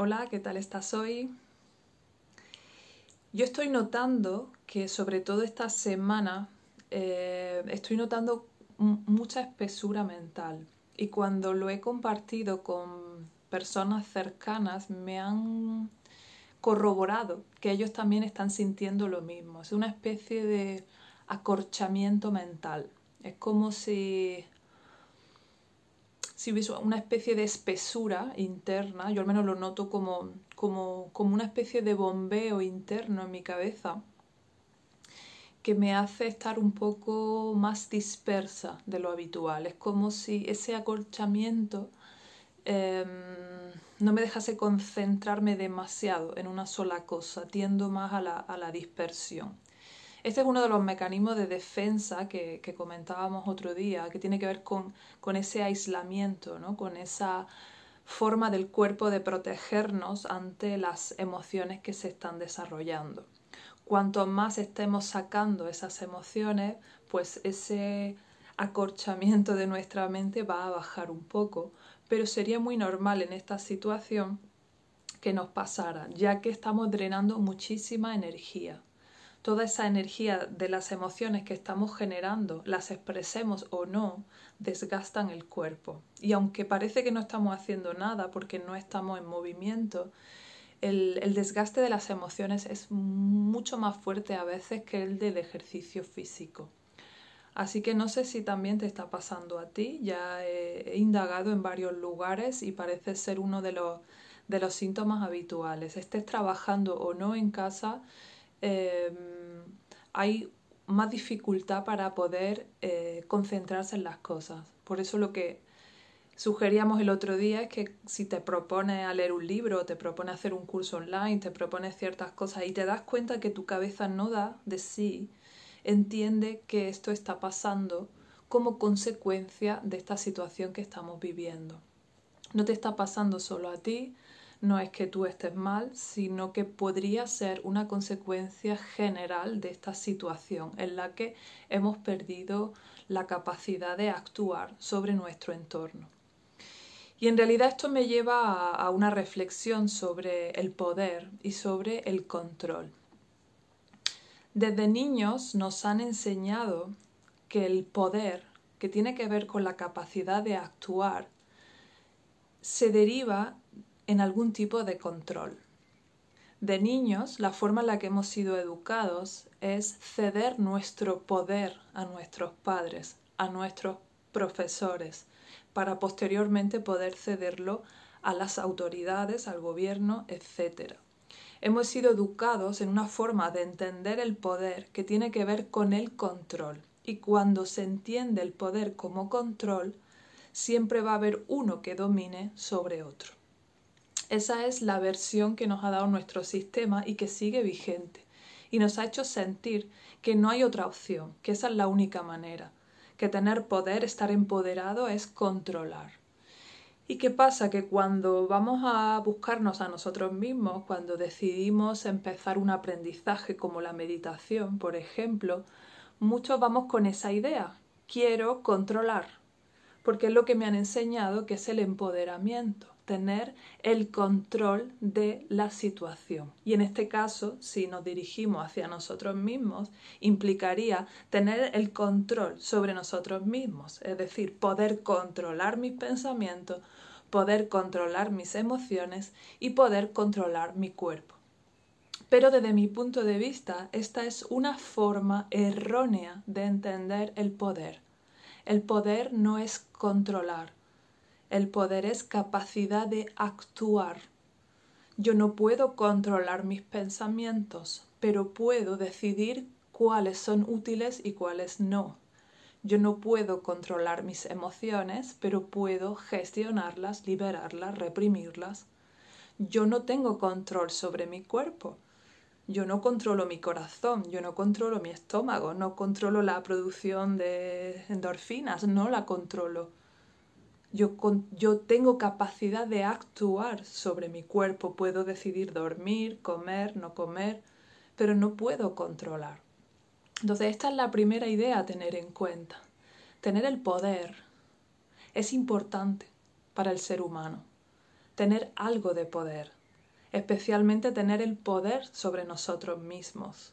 Hola, ¿qué tal estás hoy? Yo estoy notando que sobre todo esta semana eh, estoy notando mucha espesura mental y cuando lo he compartido con personas cercanas me han corroborado que ellos también están sintiendo lo mismo. Es una especie de acorchamiento mental. Es como si si hubiese una especie de espesura interna, yo al menos lo noto como, como, como una especie de bombeo interno en mi cabeza, que me hace estar un poco más dispersa de lo habitual. Es como si ese acolchamiento em, no me dejase concentrarme demasiado en una sola cosa, tiendo más a la, a la dispersión. Este es uno de los mecanismos de defensa que, comentábamos otro día, que tiene que ver con, ese aislamiento, ¿no? con esa forma del cuerpo de protegernos ante las emociones que se están desarrollando. Cuanto más estemos sacando esas emociones, pues ese acorchamiento de nuestra mente va a bajar un poco, pero sería muy normal en esta situación que nos pasara, ya que estamos drenando muchísima energía toda esa energía de las emociones que estamos generando, las expresemos o no, desgastan el cuerpo. Y aunque parece que no estamos haciendo nada porque no estamos en movimiento, el, desgaste de las emociones es mucho más fuerte a veces que el del ejercicio físico. Así que no sé si también te está pasando a ti, ya he, indagado en varios lugares y parece ser uno de los, de los síntomas habituales. Estés trabajando o no en casa, Em, hay más dificultad para poder eh, concentrarse en las cosas. Por eso lo que sugeríamos el otro día es que si te propones a leer un libro, te propones hacer un curso online, te propones ciertas cosas y te das cuenta que tu cabeza no da de sí, entiende que esto está pasando como consecuencia de esta situación que estamos viviendo. No te está pasando solo a ti, no es que tú estés mal, sino que podría ser una consecuencia general de esta situación en la que hemos perdido la capacidad de actuar sobre nuestro entorno. Y en realidad esto me lleva a, una reflexión sobre el poder y sobre el control. Desde niños nos han enseñado que el poder, que tiene que ver con la capacidad de actuar, se deriva en algún tipo de control. De niños, la forma en la que hemos sido educados es ceder nuestro poder a nuestros padres, a nuestros profesores, para posteriormente poder cederlo a las autoridades, al gobierno, etc. Hemos sido educados en una forma de entender el poder que tiene que ver con el control. Y cuando se entiende el poder como control, siempre va a haber uno que domine sobre otro. Esa es la versión que nos ha dado nuestro sistema y que sigue vigente. Y nos ha hecho sentir que no hay otra opción, que esa es la única manera, que tener poder, estar empoderado es controlar. ¿Y qué pasa? Que cuando vamos a buscarnos a nosotros mismos, cuando decidimos empezar un aprendizaje como la meditación, por ejemplo, muchos vamos con esa idea. Quiero controlar, porque es lo que me han enseñado que es el empoderamiento tener el control de la situación. Y en este caso, si nos dirigimos hacia nosotros mismos, implicaría tener el control sobre nosotros mismos, es decir, poder controlar mis pensamientos, poder controlar mis emociones y poder controlar mi cuerpo. Pero desde mi punto de vista, esta es una forma errónea de entender el poder. El poder no es controlar, el poder es capacidad de actuar. Yo no puedo controlar mis pensamientos, pero puedo decidir cuáles son útiles y cuáles no. Yo no puedo controlar mis emociones, pero puedo gestionarlas, liberarlas, reprimirlas. Yo no tengo control sobre mi cuerpo. Yo no controlo mi corazón, yo no controlo mi estómago, no controlo la producción de endorfinas, no la controlo. Yo, yo, tengo capacidad de actuar sobre mi cuerpo, puedo decidir dormir, comer, no comer, pero no puedo controlar. Entonces, esta es la primera idea a tener en cuenta. Tener el poder es importante para el ser humano. Tener algo de poder, especialmente tener el poder sobre nosotros mismos.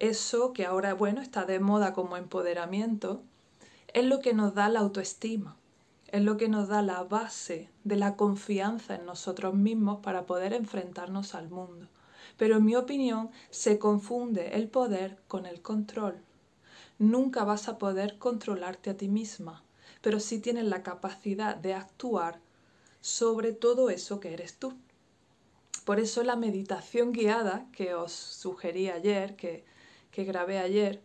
Eso que ahora, bueno, está de moda como empoderamiento, es lo que nos da la autoestima, es lo que nos da la base de la confianza en nosotros mismos para poder enfrentarnos al mundo. Pero en mi opinión se confunde el poder con el control. Nunca vas a poder controlarte a ti misma, pero sí tienes la capacidad de actuar sobre todo eso que eres tú. Por eso la meditación guiada que os sugerí ayer, que, que grabé ayer,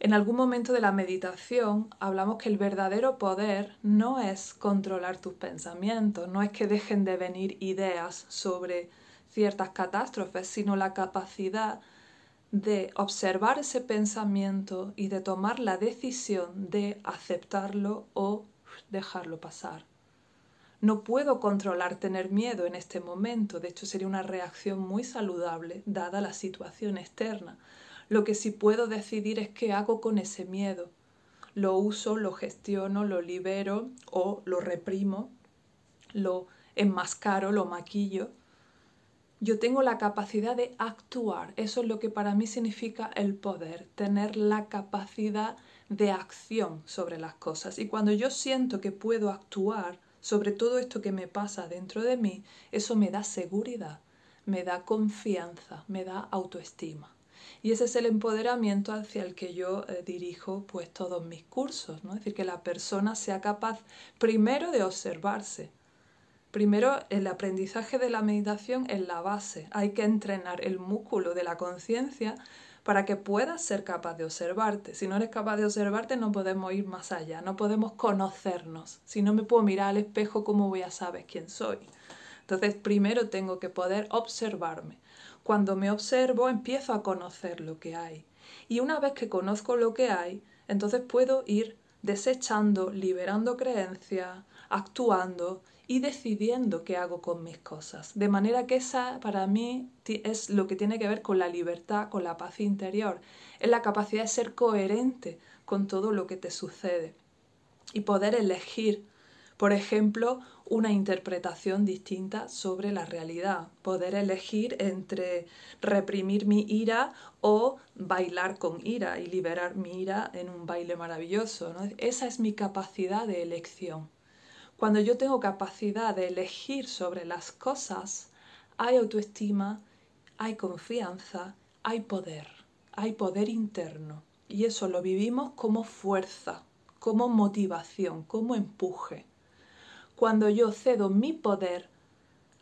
en algún momento de la meditación hablamos que el verdadero poder no es controlar tus pensamientos, no es que dejen de venir ideas sobre ciertas catástrofes, sino la capacidad de observar ese pensamiento y de tomar la decisión de aceptarlo o dejarlo pasar. No puedo controlar tener miedo en este momento, de hecho sería una reacción muy saludable dada la situación externa. Lo que sí puedo decidir es qué hago con ese miedo. Lo uso, lo gestiono, lo libero o lo reprimo, lo enmascaro, lo maquillo yo tengo la capacidad de actuar. Eso es lo que para mí significa el poder, tener la capacidad de acción sobre las cosas. Y cuando yo siento que puedo actuar sobre todo esto que me pasa dentro de mí, eso me da seguridad, me da confianza, me da autoestima. Y ese es el empoderamiento hacia el que yo eh, dirijo pues todos mis cursos, ¿no? Es decir, que la persona sea capaz primero de observarse, Primero, el aprendizaje de la meditación es la base. Hay que entrenar el músculo de la conciencia para que puedas ser capaz de observarte. Si no eres capaz de observarte, no podemos ir más allá, no podemos conocernos. Si no me puedo mirar al espejo, ¿cómo voy a saber quién soy? Entonces, primero tengo que poder observarme. Cuando me observo, empiezo a conocer lo que hay. Y una vez que conozco lo que hay, entonces puedo ir desechando, liberando creencias, actuando y decidiendo qué hago con mis cosas. De manera que esa para mí es lo que tiene que ver con la libertad, con la paz interior, es la capacidad de ser coherente con todo lo que te sucede y poder elegir, por ejemplo, una interpretación distinta sobre la realidad, poder elegir entre reprimir mi ira o bailar con ira y liberar mi ira en un baile maravilloso. Esa es mi capacidad de elección. Cuando yo tengo capacidad de elegir sobre las cosas, hay autoestima, hay confianza, hay poder, hay poder interno. Y eso lo vivimos como fuerza, como motivación, como empuje. Cuando yo cedo mi poder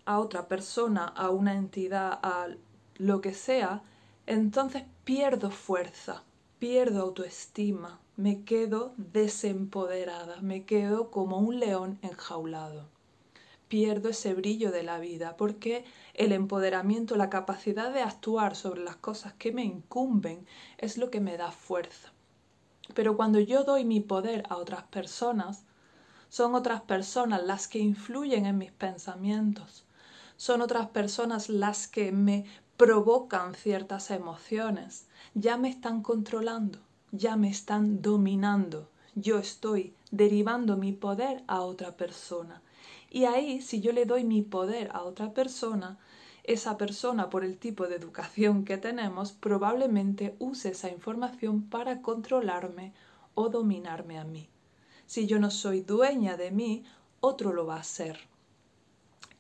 a otra persona, a una entidad, a lo que sea, entonces pierdo fuerza, pierdo autoestima, me quedo desempoderada, me quedo como un león enjaulado. Pierdo ese brillo de la vida porque el empoderamiento, la capacidad de actuar sobre las cosas que me incumben es lo que me da fuerza. Pero cuando yo doy mi poder a otras personas, son otras personas las que influyen en mis pensamientos, son otras personas las que me provocan ciertas emociones, ya me están controlando ya me están dominando. Yo estoy derivando mi poder a otra persona. Y ahí, si yo le doy mi poder a otra persona, esa persona, por el tipo de educación que tenemos, probablemente use esa información para controlarme o dominarme a mí. Si yo no soy dueña de mí, otro lo va a ser.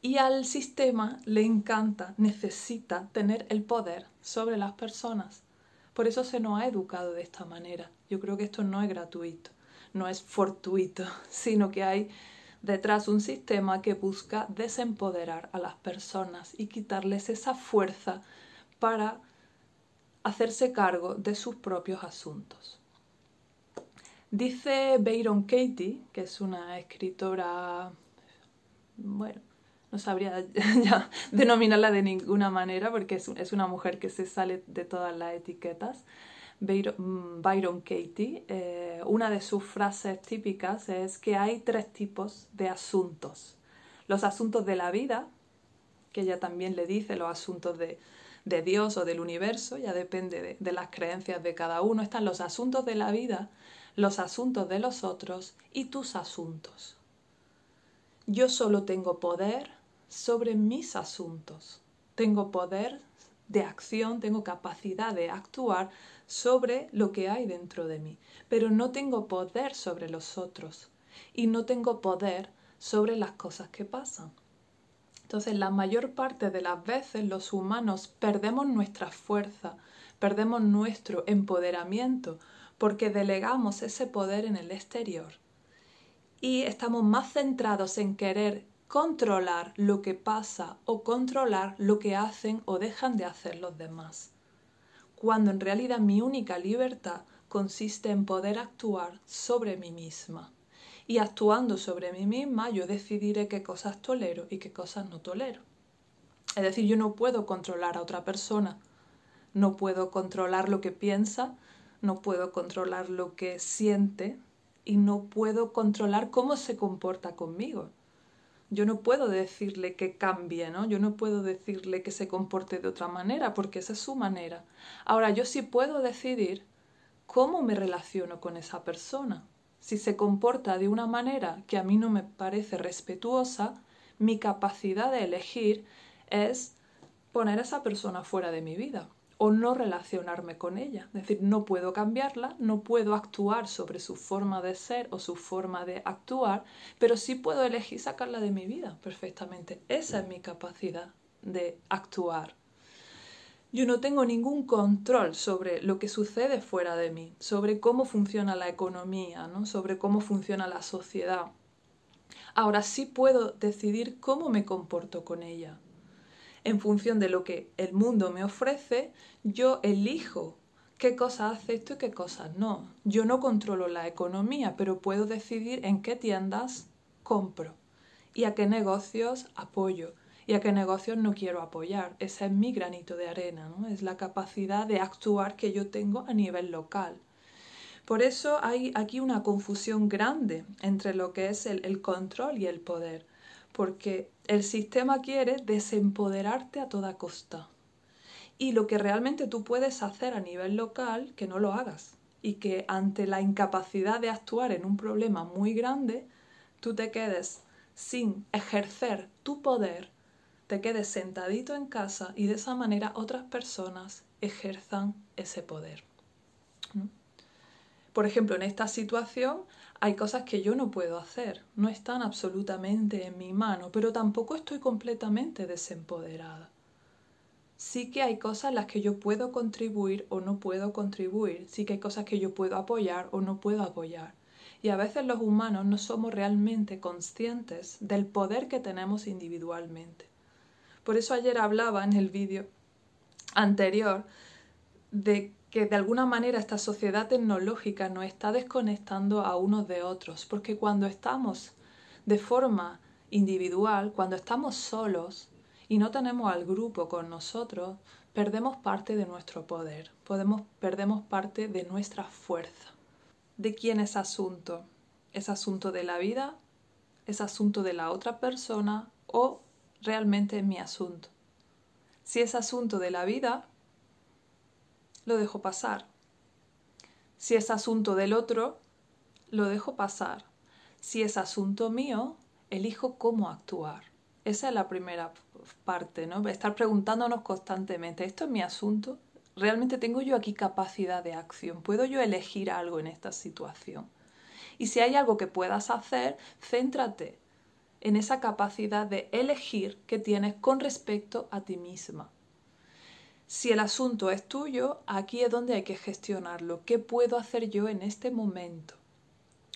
Y al sistema le encanta, necesita tener el poder sobre las personas. Por eso se nos ha educado de esta manera. Yo creo que esto no es gratuito, no es fortuito, sino que hay detrás un sistema que busca desempoderar a las personas y quitarles esa fuerza para hacerse cargo de sus propios asuntos. Dice Byron Katie, que es una escritora, bueno, no sabría ya denominarla de ninguna manera porque es, una mujer que se sale de todas las etiquetas. Byron, mm, Katie, eh, una de sus frases típicas es que hay tres tipos de asuntos. Los asuntos de la vida, que ella también le dice, los asuntos de, Dios o del universo, ya depende de las creencias de cada uno. Están los asuntos de la vida, los asuntos de los otros y tus asuntos. Yo solo tengo poder sobre mis asuntos. tengo poder de acción, tengo capacidad de actuar sobre lo que hay dentro de mí, pero no tengo poder sobre los otros y no tengo poder sobre las cosas que pasan. Entonces, la mayor parte de las veces los humanos perdemos nuestra fuerza, perdemos nuestro empoderamiento, porque delegamos ese poder en el exterior. Y estamos más centrados en querer controlar lo que pasa o controlar lo que hacen o dejan de hacer los demás. Cuando en realidad mi única libertad consiste en poder actuar sobre mí misma y actuando sobre mí misma yo decidiré qué cosas tolero y qué cosas no tolero. Es decir, yo no puedo controlar a otra persona, no puedo controlar lo que piensa, no puedo controlar lo que siente y no puedo controlar cómo se comporta conmigo. Yo no puedo decirle que cambie, ¿no? Yo no puedo decirle que se comporte de otra manera porque esa es su manera. Ahora, yo sí puedo decidir cómo me relaciono con esa persona si se comporta de una manera que a mí no me parece respetuosa, mi capacidad de elegir es poner a esa persona fuera de mi vida o no relacionarme con ella. Es decir, no puedo cambiarla, no puedo actuar sobre su forma de ser o su forma de actuar, pero sí puedo elegir sacarla de mi vida perfectamente. Esa es mi capacidad de actuar yo no tengo ningún control sobre lo que sucede fuera de mí, sobre cómo funciona la economía, ¿no? sobre cómo funciona la sociedad. Ahora sí puedo decidir cómo me comporto con ella. En función de lo que el mundo me ofrece, yo elijo qué cosas acepto y qué cosas no. Yo no controlo la economía, pero puedo decidir en qué tiendas compro y a qué negocios apoyo y a qué negocios no quiero apoyar. Ese es mi granito de arena, ¿no? es la capacidad de actuar que yo tengo a nivel local. Por eso hay aquí una confusión grande entre lo que es el, el control y el poder, porque el sistema quiere desempoderarte a toda costa. Y lo que realmente tú puedes hacer a nivel local, que no lo hagas. Y que ante la incapacidad de actuar en un problema muy grande, tú te quedes sin ejercer tu poder te quedes sentadito en casa y de esa manera otras personas ejerzan ese poder. Por ejemplo, en esta situación hay cosas que yo no puedo hacer, no están absolutamente en mi mano, pero tampoco estoy completamente desempoderada. Sí que hay cosas en las que yo puedo contribuir o no puedo contribuir, sí que hay cosas que yo puedo apoyar o no puedo apoyar. Y a veces los humanos no somos realmente conscientes del poder que tenemos individualmente. Por eso ayer hablaba en el vídeo anterior de que de alguna manera esta sociedad tecnológica nos está desconectando a unos de otros, porque cuando estamos de forma individual, cuando estamos solos y no tenemos al grupo con nosotros, perdemos parte de nuestro poder, podemos, perdemos parte de nuestra fuerza. ¿De quién es asunto? ¿Es asunto de la vida? ¿Es asunto de la otra persona? ¿O realmente es mi asunto. Si es asunto de la vida, lo dejo pasar. Si es asunto del otro, lo dejo pasar. Si es asunto mío, elijo cómo actuar. Esa es la primera parte, ¿no? Estar preguntándonos constantemente, ¿esto es mi asunto? ¿Realmente tengo yo aquí capacidad de acción? ¿Puedo yo elegir algo en esta situación? Y si hay algo que puedas hacer, céntrate en esa capacidad de elegir que tienes con respecto a ti misma. Si el asunto es tuyo, aquí es donde hay que gestionarlo. ¿Qué puedo hacer yo en este momento?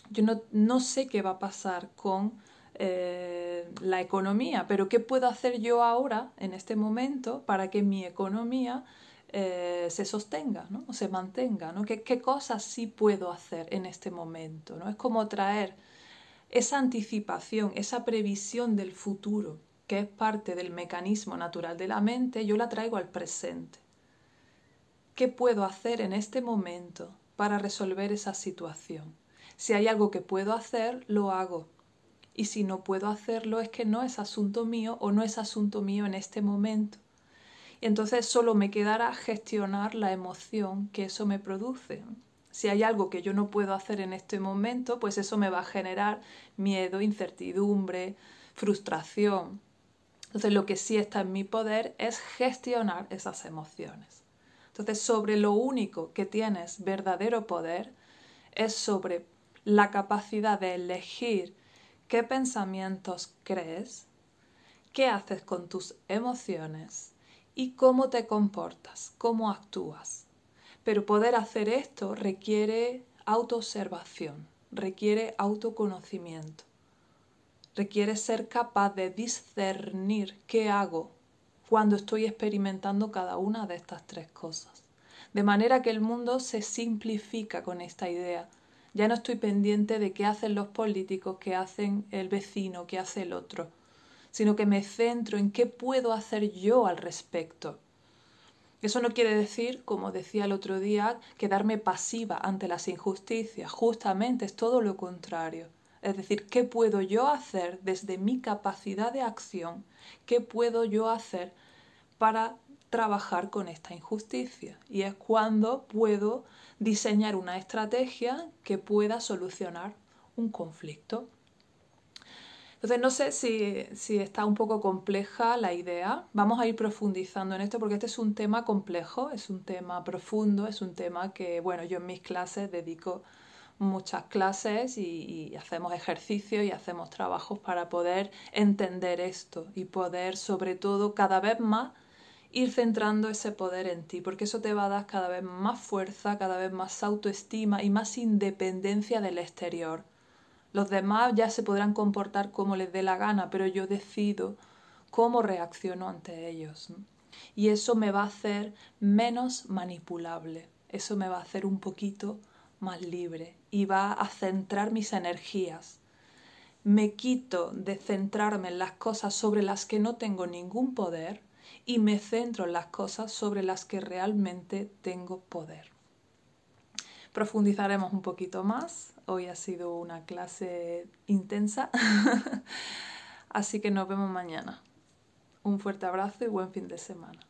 Yo no, sé qué va a pasar con eh, la economía, pero ¿qué puedo hacer yo ahora, en este momento, para que mi economía eh, se sostenga ¿no? o se mantenga? ¿no? ¿Qué, ¿Qué, cosas sí puedo hacer en este momento? ¿no? Es como traer esa anticipación, esa previsión del futuro, que es parte del mecanismo natural de la mente, yo la traigo al presente. ¿Qué puedo hacer en este momento para resolver esa situación? Si hay algo que puedo hacer, lo hago. Y si no puedo hacerlo, es que no es asunto mío o no es asunto mío en este momento. Y entonces solo me quedará gestionar la emoción que eso me produce si hay algo que yo no puedo hacer en este momento, pues eso me va a generar miedo, incertidumbre, frustración. Entonces lo que sí está en mi poder es gestionar esas emociones. Entonces sobre lo único que tienes verdadero poder es sobre la capacidad de elegir qué pensamientos crees, qué haces con tus emociones y cómo te comportas, cómo actúas. Pero poder hacer esto requiere autoobservación, requiere autoconocimiento, requiere ser capaz de discernir qué hago cuando estoy experimentando cada una de estas tres cosas. De manera que el mundo se simplifica con esta idea. Ya no estoy pendiente de qué hacen los políticos, qué hacen el vecino, qué hace el otro sino que me centro en qué puedo hacer yo al respecto. Eso no quiere decir, como decía el otro día, quedarme pasiva ante las injusticias, justamente es todo lo contrario. Es decir, ¿qué puedo yo hacer desde mi capacidad de acción? ¿Qué puedo yo hacer para trabajar con esta injusticia? Y es cuando puedo diseñar una estrategia que pueda solucionar un conflicto. Entonces no sé si, está un poco compleja la idea. Vamos a ir profundizando en esto porque este es un tema complejo, es un tema profundo, es un tema que, bueno, yo en mis clases dedico muchas clases y, hacemos ejercicios y hacemos trabajos para poder entender esto y poder sobre todo cada vez más ir centrando ese poder en ti, porque eso te va a dar cada vez más fuerza, cada vez más autoestima y más independencia del exterior. Los demás ya se podrán comportar como les dé la gana, pero yo decido cómo reacciono ante ellos. Y eso me va a hacer menos manipulable, eso me va a hacer un poquito más libre y va a centrar mis energías. Me quito de centrarme en las cosas sobre las que no tengo ningún poder y me centro en las cosas sobre las que realmente tengo poder. Profundizaremos un poquito más. Hoy ha sido una clase intensa. Así que nos vemos mañana. Un fuerte abrazo y buen fin de semana.